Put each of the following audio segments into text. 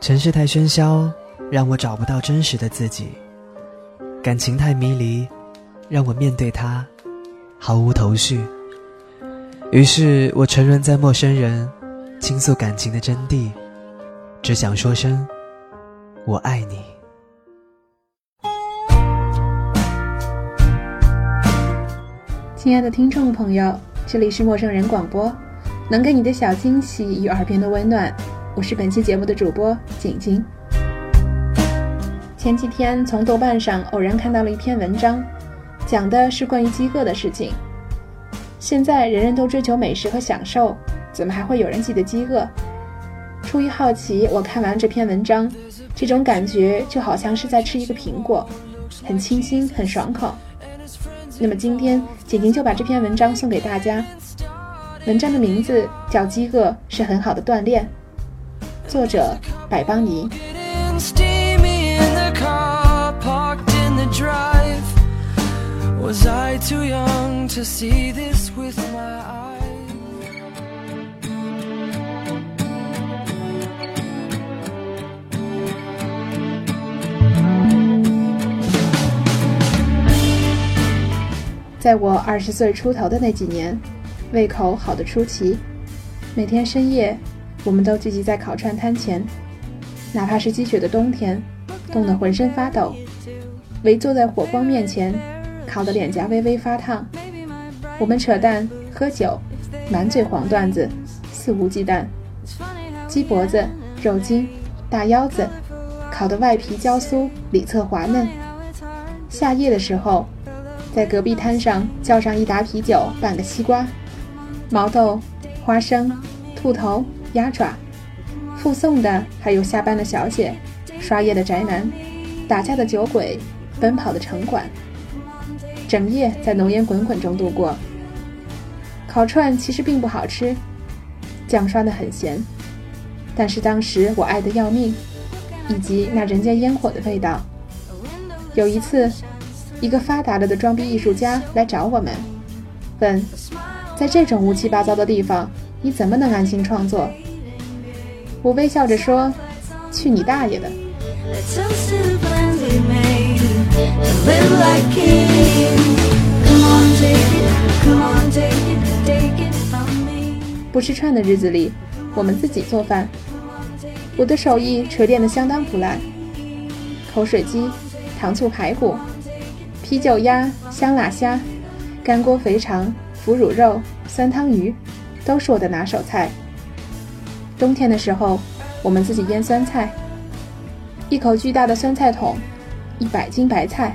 城市太喧嚣，让我找不到真实的自己；感情太迷离，让我面对它毫无头绪。于是我沉沦在陌生人，倾诉感情的真谛，只想说声“我爱你”。亲爱的听众朋友，这里是陌生人广播，能给你的小惊喜与耳边的温暖。我是本期节目的主播景晶。前几天从豆瓣上偶然看到了一篇文章，讲的是关于饥饿的事情。现在人人都追求美食和享受，怎么还会有人记得饥饿？出于好奇，我看完这篇文章，这种感觉就好像是在吃一个苹果，很清新，很爽口。那么今天景晶就把这篇文章送给大家。文章的名字叫《饥饿是很好的锻炼》。作者百邦尼。在我二十岁出头的那几年，胃口好的出奇，每天深夜。我们都聚集在烤串摊前，哪怕是积雪的冬天，冻得浑身发抖，围坐在火光面前，烤得脸颊微微发烫。我们扯淡、喝酒，满嘴黄段子，肆无忌惮。鸡脖子、肉筋、大腰子，烤得外皮焦酥，里侧滑嫩。夏夜的时候，在隔壁摊上叫上一打啤酒，半个西瓜，毛豆、花生、兔头。鸭爪，附送的还有下班的小姐、刷夜的宅男、打架的酒鬼、奔跑的城管，整夜在浓烟滚滚中度过。烤串其实并不好吃，酱刷的很咸，但是当时我爱得要命，以及那人间烟火的味道。有一次，一个发达了的装逼艺术家来找我们，问：在这种乌七八糟的地方，你怎么能安心创作？我微笑着说：“去你大爷的！”不吃串的日子里，我们自己做饭。我的手艺锤炼的相当不赖，口水鸡、糖醋排骨、啤酒鸭、香辣虾、干锅肥肠、腐乳肉、酸汤鱼，都是我的拿手菜。冬天的时候，我们自己腌酸菜。一口巨大的酸菜桶，一百斤白菜，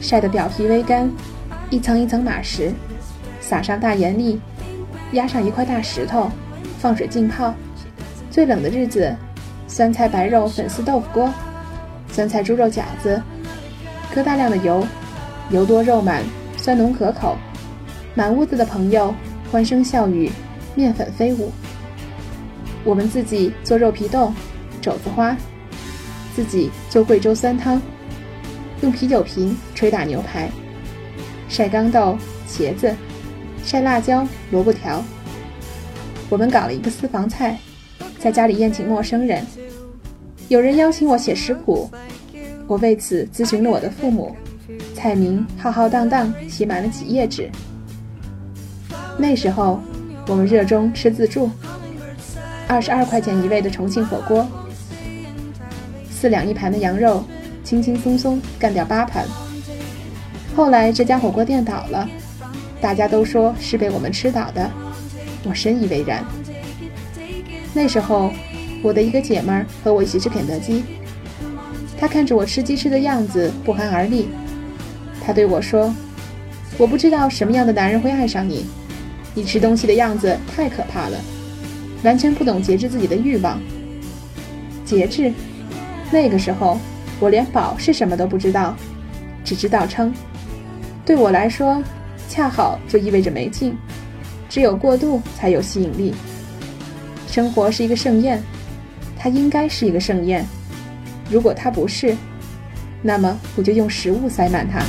晒得表皮微干，一层一层码实，撒上大盐粒，压上一块大石头，放水浸泡。最冷的日子，酸菜白肉粉丝豆腐锅，酸菜猪肉饺子，搁大量的油，油多肉满，酸浓可口，满屋子的朋友欢声笑语，面粉飞舞。我们自己做肉皮冻、肘子花，自己做贵州酸汤，用啤酒瓶捶打牛排，晒豇豆、茄子，晒辣椒、萝卜条。我们搞了一个私房菜，在家里宴请陌生人。有人邀请我写食谱，我为此咨询了我的父母。菜名浩浩荡荡，写满了几页纸。那时候，我们热衷吃自助。二十二块钱一位的重庆火锅，四两一盘的羊肉，轻轻松松干掉八盘。后来这家火锅店倒了，大家都说是被我们吃倒的，我深以为然。那时候，我的一个姐们儿和我一起吃肯德基，她看着我吃鸡翅的样子不寒而栗，她对我说：“我不知道什么样的男人会爱上你，你吃东西的样子太可怕了。”完全不懂节制自己的欲望。节制，那个时候我连饱是什么都不知道，只知道撑。对我来说，恰好就意味着没劲。只有过度才有吸引力。生活是一个盛宴，它应该是一个盛宴。如果它不是，那么我就用食物塞满它。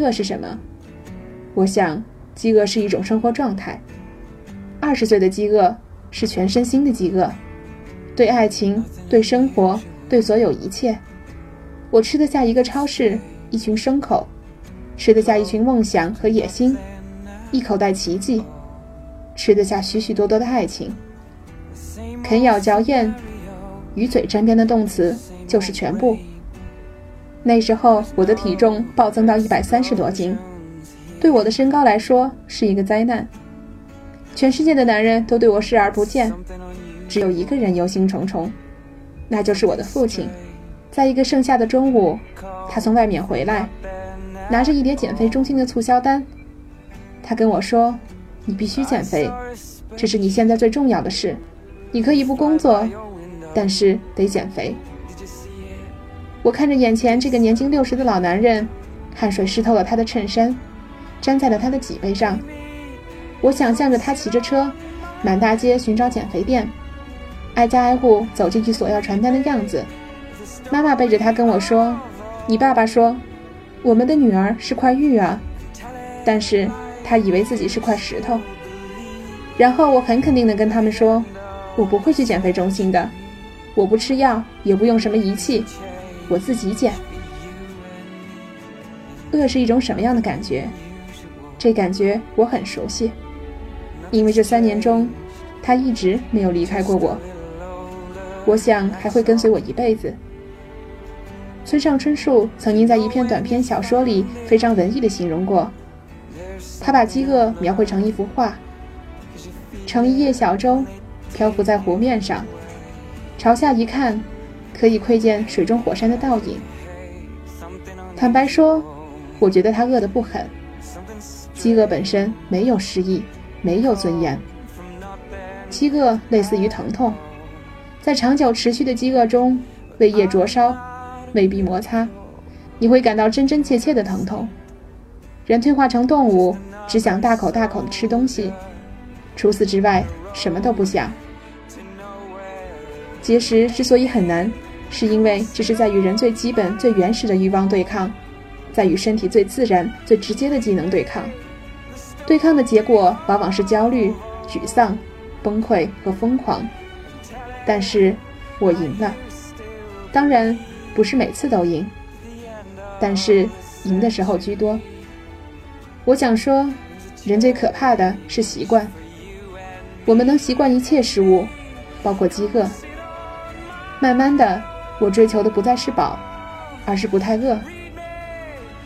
饿是什么？我想，饥饿是一种生活状态。二十岁的饥饿是全身心的饥饿，对爱情、对生活、对所有一切。我吃得下一个超市，一群牲口，吃得下一群梦想和野心，一口袋奇迹，吃得下许许多多的爱情。啃咬嚼咽，与嘴沾边的动词就是全部。那时候我的体重暴增到一百三十多斤，对我的身高来说是一个灾难。全世界的男人都对我视而不见，只有一个人忧心忡忡，那就是我的父亲。在一个盛夏的中午，他从外面回来，拿着一叠减肥中心的促销单。他跟我说：“你必须减肥，这是你现在最重要的事。你可以不工作，但是得减肥。”我看着眼前这个年近六十的老男人，汗水湿透了他的衬衫，粘在了他的脊背上。我想象着他骑着车，满大街寻找减肥店，挨家挨户走进去索要传单的样子。妈妈背着他跟我说：“你爸爸说，我们的女儿是块玉啊，但是他以为自己是块石头。”然后我很肯定地跟他们说：“我不会去减肥中心的，我不吃药，也不用什么仪器。”我自己剪。饿是一种什么样的感觉？这感觉我很熟悉，因为这三年中，他一直没有离开过我。我想还会跟随我一辈子。村上春树曾经在一篇短篇小说里非常文艺的形容过，他把饥饿描绘成一幅画，乘一叶小舟，漂浮在湖面上，朝下一看。可以窥见水中火山的倒影。坦白说，我觉得他饿得不狠。饥饿本身没有诗意，没有尊严。饥饿类似于疼痛，在长久持续的饥饿中，胃液灼烧，胃壁摩擦，你会感到真真切切的疼痛。人退化成动物，只想大口大口的吃东西，除此之外什么都不想。节食之所以很难。是因为这是在与人最基本、最原始的欲望对抗，在与身体最自然、最直接的机能对抗。对抗的结果往往是焦虑、沮丧、崩溃和疯狂。但是，我赢了。当然，不是每次都赢，但是赢的时候居多。我想说，人最可怕的是习惯。我们能习惯一切事物，包括饥饿。慢慢的。我追求的不再是饱，而是不太饿。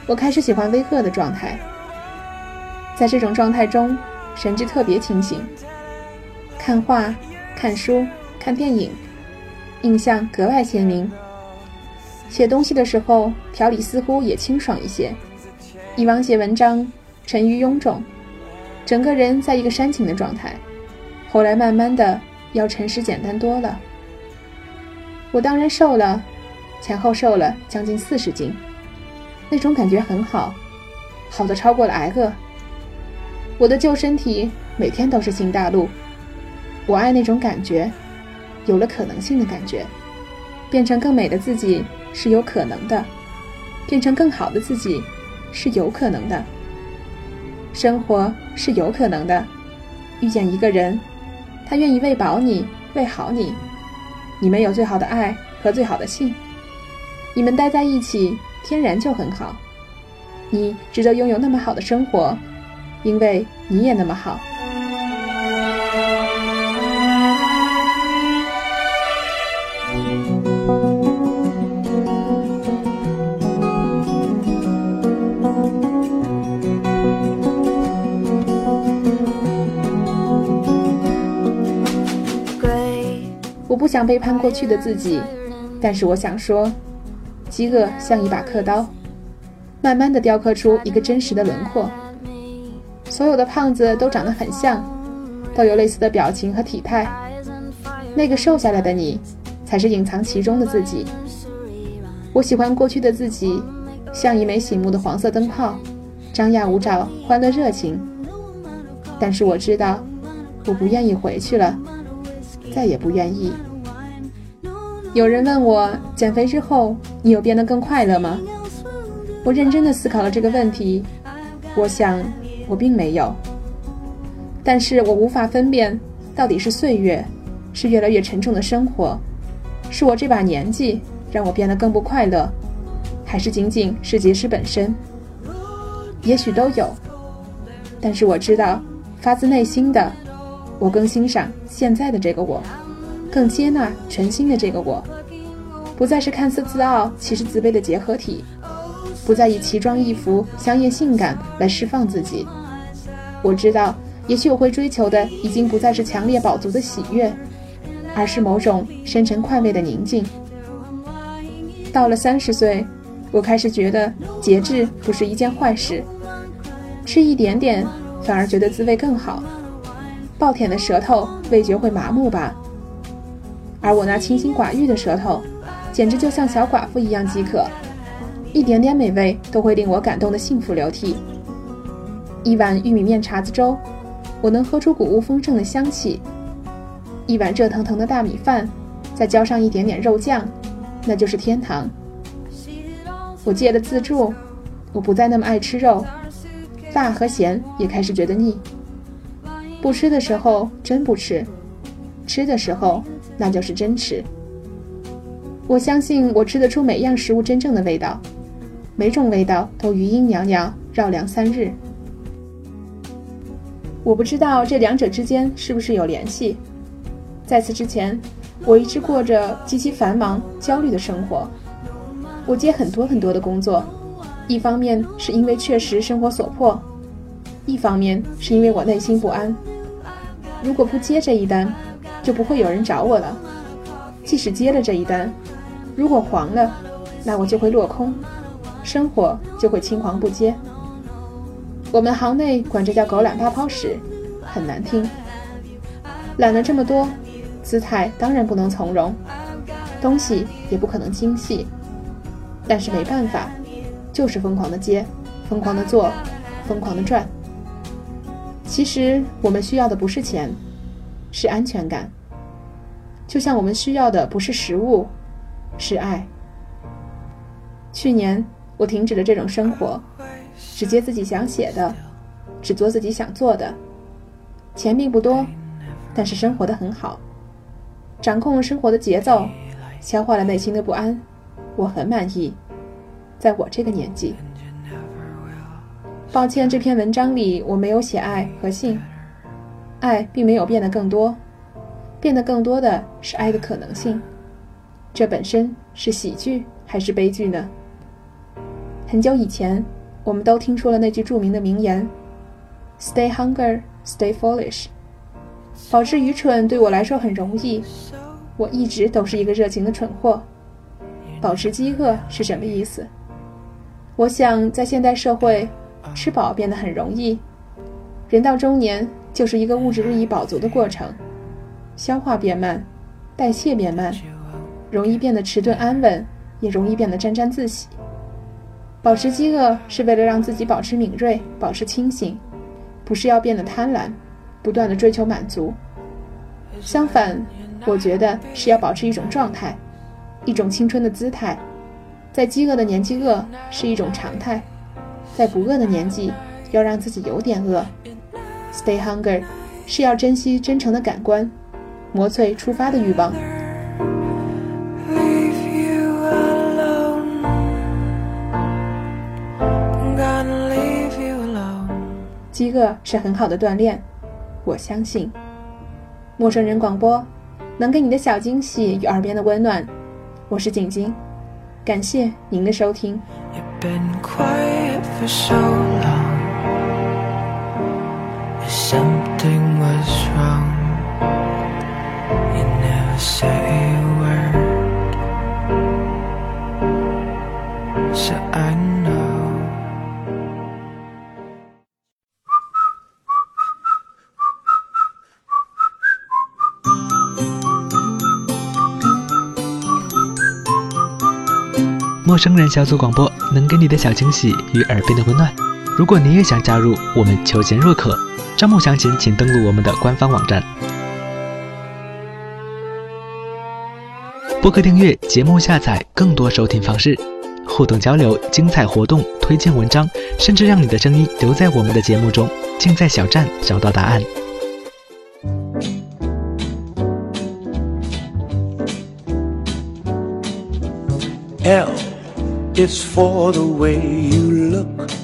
我开始喜欢微饿的状态，在这种状态中，神志特别清醒，看画、看书、看电影，印象格外鲜明。写东西的时候，条理似乎也清爽一些。以往写文章沉于臃肿，整个人在一个煽情的状态。后来慢慢的，要诚实简单多了。我当然瘦了，前后瘦了将近四十斤，那种感觉很好，好的超过了挨饿。我的旧身体每天都是新大陆，我爱那种感觉，有了可能性的感觉，变成更美的自己是有可能的，变成更好的自己是有可能的，生活是有可能的，遇见一个人，他愿意喂饱你，喂好你。你们有最好的爱和最好的性，你们待在一起，天然就很好。你值得拥有那么好的生活，因为你也那么好。想背叛过去的自己，但是我想说，饥饿像一把刻刀，慢慢的雕刻出一个真实的轮廓。所有的胖子都长得很像，都有类似的表情和体态。那个瘦下来的你，才是隐藏其中的自己。我喜欢过去的自己，像一枚醒目的黄色灯泡，张牙舞爪，欢乐热情。但是我知道，我不愿意回去了。再也不愿意。有人问我，减肥之后你有变得更快乐吗？我认真的思考了这个问题，我想我并没有。但是我无法分辨，到底是岁月，是越来越沉重的生活，是我这把年纪让我变得更不快乐，还是仅仅是节食本身？也许都有。但是我知道，发自内心的，我更欣赏现在的这个我，更接纳全新的这个我，不再是看似自傲其实自卑的结合体，不再以奇装异服、香艳性感来释放自己。我知道，也许我会追求的已经不再是强烈饱足的喜悦，而是某种深沉快慰的宁静。到了三十岁，我开始觉得节制不是一件坏事。吃一点点，反而觉得滋味更好。暴舔的舌头，味觉会麻木吧？而我那清心寡欲的舌头，简直就像小寡妇一样饥渴，一点点美味都会令我感动的幸福流涕。一碗玉米面碴子粥，我能喝出谷物丰盛的香气；一碗热腾腾的大米饭，再浇上一点点肉酱，那就是天堂。我戒了自助，我不再那么爱吃肉。辣和咸也开始觉得腻。不吃的时候真不吃，吃的时候那就是真吃。我相信我吃得出每样食物真正的味道，每种味道都余音袅袅，绕梁三日。我不知道这两者之间是不是有联系。在此之前，我一直过着极其繁忙、焦虑的生活。我接很多很多的工作。一方面是因为确实生活所迫，一方面是因为我内心不安。如果不接这一单，就不会有人找我了；即使接了这一单，如果黄了，那我就会落空，生活就会青黄不接。我们行内管这叫“狗懒八泡屎”，很难听。懒了这么多，姿态当然不能从容，东西也不可能精细，但是没办法。就是疯狂的接，疯狂的做，疯狂的赚。其实我们需要的不是钱，是安全感。就像我们需要的不是食物，是爱。去年我停止了这种生活，只接自己想写的，只做自己想做的。钱并不多，但是生活的很好，掌控了生活的节奏，消化了内心的不安，我很满意。在我这个年纪，抱歉，这篇文章里我没有写爱和性，爱并没有变得更多，变得更多的是爱的可能性。这本身是喜剧还是悲剧呢？很久以前，我们都听说了那句著名的名言：“Stay hunger, stay foolish。”保持愚蠢对我来说很容易，我一直都是一个热情的蠢货。保持饥饿是什么意思？我想，在现代社会，吃饱变得很容易。人到中年，就是一个物质日益饱足的过程，消化变慢，代谢变慢，容易变得迟钝安稳，也容易变得沾沾自喜。保持饥饿是为了让自己保持敏锐，保持清醒，不是要变得贪婪，不断的追求满足。相反，我觉得是要保持一种状态，一种青春的姿态。在饥饿的年纪饿是一种常态，在不饿的年纪要让自己有点饿。Stay hunger 是要珍惜真诚的感官，磨碎出发的欲望。饥饿是很好的锻炼，我相信。陌生人广播能给你的小惊喜与耳边的温暖，我是景晶。感谢您的收听。陌生人小组广播能给你的小惊喜与耳边的温暖。如果你也想加入，我们求贤若渴。招募详情，请登录我们的官方网站。播客订阅、节目下载、更多收听方式，互动交流、精彩活动、推荐文章，甚至让你的声音留在我们的节目中，尽在小站找到答案。L is for the way you look。